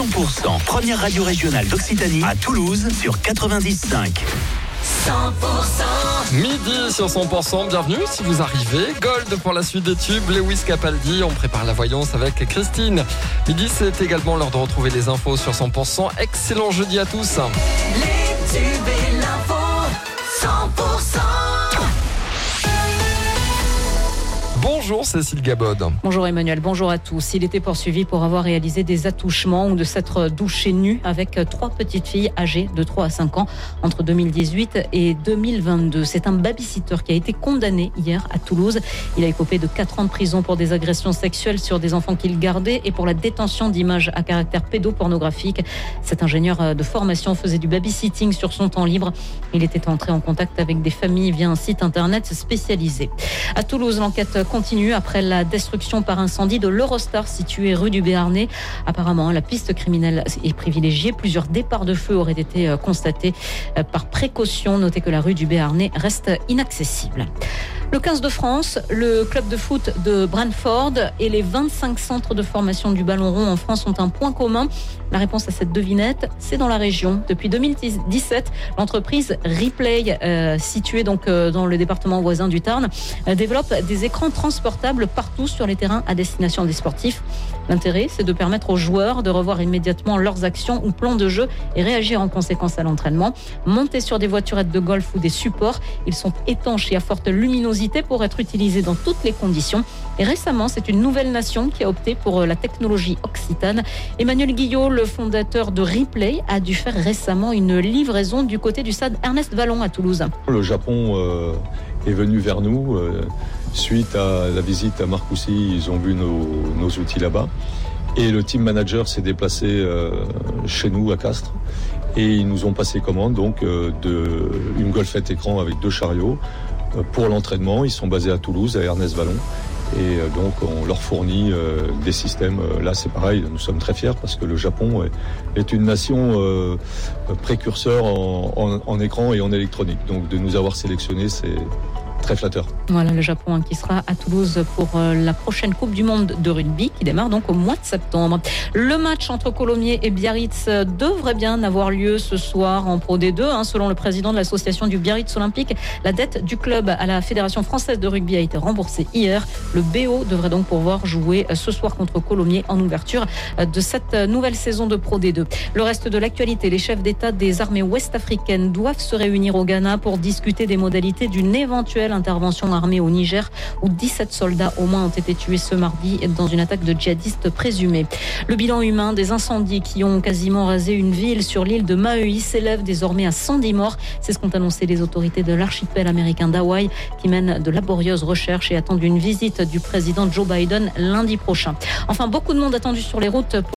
100%, première radio régionale d'Occitanie à Toulouse sur 90.5. 100% Midi sur 100%, bienvenue si vous arrivez. Gold pour la suite des tubes, Lewis Capaldi, on prépare la voyance avec Christine. Midi, c'est également l'heure de retrouver les infos sur 100%. Excellent jeudi à tous. Les tubes et l'info 100% Bonjour Cécile Gabod. Bonjour Emmanuel, bonjour à tous. Il était poursuivi pour avoir réalisé des attouchements ou de s'être douché nu avec trois petites filles âgées de 3 à 5 ans entre 2018 et 2022. C'est un babysitter qui a été condamné hier à Toulouse. Il a écopé de 4 ans de prison pour des agressions sexuelles sur des enfants qu'il gardait et pour la détention d'images à caractère pédopornographique. Cet ingénieur de formation faisait du babysitting sur son temps libre. Il était entré en contact avec des familles via un site internet spécialisé. À Toulouse, l'enquête continue après la destruction par incendie de l'Eurostar situé rue du Béarnais. Apparemment, la piste criminelle est privilégiée. Plusieurs départs de feu auraient été euh, constatés euh, par précaution. Notez que la rue du Béarnais reste inaccessible. Le 15 de France, le club de foot de Brentford et les 25 centres de formation du ballon rond en France ont un point commun. La réponse à cette devinette, c'est dans la région. Depuis 2017, l'entreprise Replay, euh, située donc euh, dans le département voisin du Tarn, euh, développe des écrans transportables partout sur les terrains à destination des sportifs. L'intérêt, c'est de permettre aux joueurs de revoir immédiatement leurs actions ou plans de jeu et réagir en conséquence à l'entraînement. Montés sur des voiturettes de golf ou des supports, ils sont étanches et à forte luminosité pour être utilisés dans toutes les conditions. Et récemment, c'est une nouvelle nation qui a opté pour la technologie occitane. Emmanuel Guillot, le fondateur de Replay, a dû faire récemment une livraison du côté du stade Ernest Vallon à Toulouse. Le Japon euh, est venu vers nous euh, suite à la visite à Marcoussis. Ils ont vu nos, nos outils là-bas. Et le team manager s'est déplacé euh, chez nous à Castres. Et ils nous ont passé commande donc euh, de une golfette écran avec deux chariots euh, pour l'entraînement. Ils sont basés à Toulouse, à Ernest Vallon. Et euh, donc on leur fournit euh, des systèmes. Euh, Là c'est pareil, nous sommes très fiers parce que le Japon est, une nation euh, précurseur en- en écran et en électronique. Donc de nous avoir sélectionnés, c'est très flatteur. Voilà le Japon hein, qui sera à Toulouse pour euh, la prochaine Coupe du Monde de rugby qui démarre donc au mois de septembre. Le match entre Colomiers et Biarritz euh, devrait bien avoir lieu ce soir en Pro D2. hein. Selon le président de l'association du Biarritz Olympique, la dette du club à la Fédération française de rugby a été remboursée hier. Le BO devrait donc pouvoir jouer euh, ce soir contre Colomiers en ouverture de cette nouvelle saison de Pro D2. Le reste de l'actualité, les chefs d'État des armées ouest-africaines doivent se réunir au Ghana pour discuter des modalités d'une éventuelle intervention armée au Niger où 17 soldats au moins ont été tués ce mardi dans une attaque de djihadistes présumés. Le bilan humain des incendies qui ont quasiment rasé une ville sur l'île de Maui s'élève désormais à 110 morts. C'est ce qu'ont annoncé les autorités de l'archipel américain d'Hawaï qui mènent de laborieuses recherches et attendent une visite du président Joe Biden lundi prochain. Enfin, beaucoup de monde attendu sur les routes.